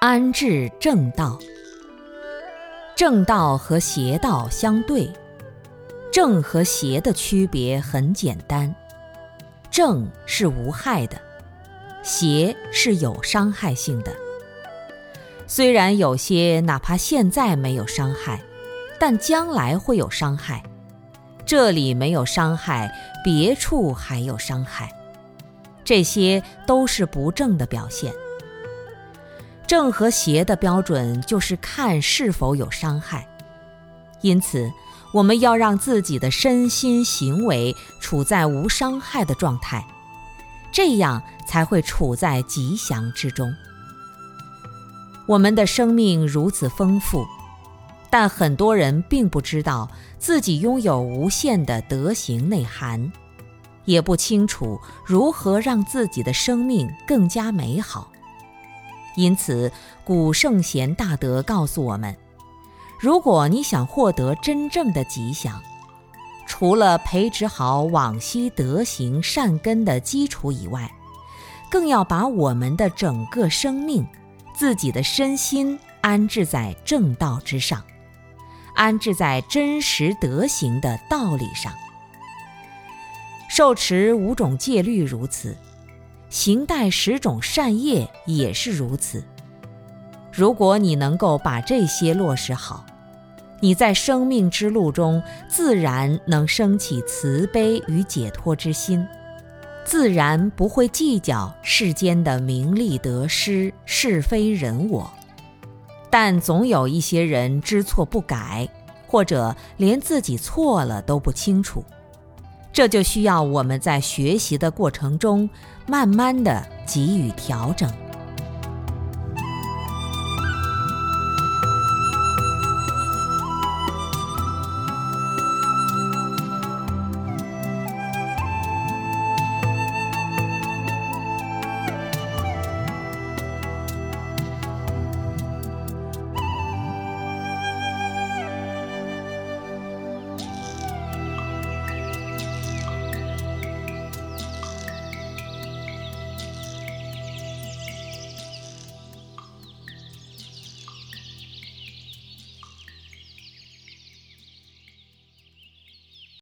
安置正道。正道和邪道相对，正和邪的区别很简单：正是无害的，邪是有伤害性的。虽然有些哪怕现在没有伤害，但将来会有伤害。这里没有伤害，别处还有伤害，这些都是不正的表现。正和邪的标准就是看是否有伤害，因此我们要让自己的身心行为处在无伤害的状态，这样才会处在吉祥之中。我们的生命如此丰富。但很多人并不知道自己拥有无限的德行内涵，也不清楚如何让自己的生命更加美好。因此，古圣贤大德告诉我们：如果你想获得真正的吉祥，除了培植好往昔德行善根的基础以外，更要把我们的整个生命、自己的身心安置在正道之上。安置在真实德行的道理上，受持五种戒律如此，行代十种善业也是如此。如果你能够把这些落实好，你在生命之路中自然能升起慈悲与解脱之心，自然不会计较世间的名利得失、是非人我。但总有一些人知错不改，或者连自己错了都不清楚，这就需要我们在学习的过程中，慢慢的给予调整。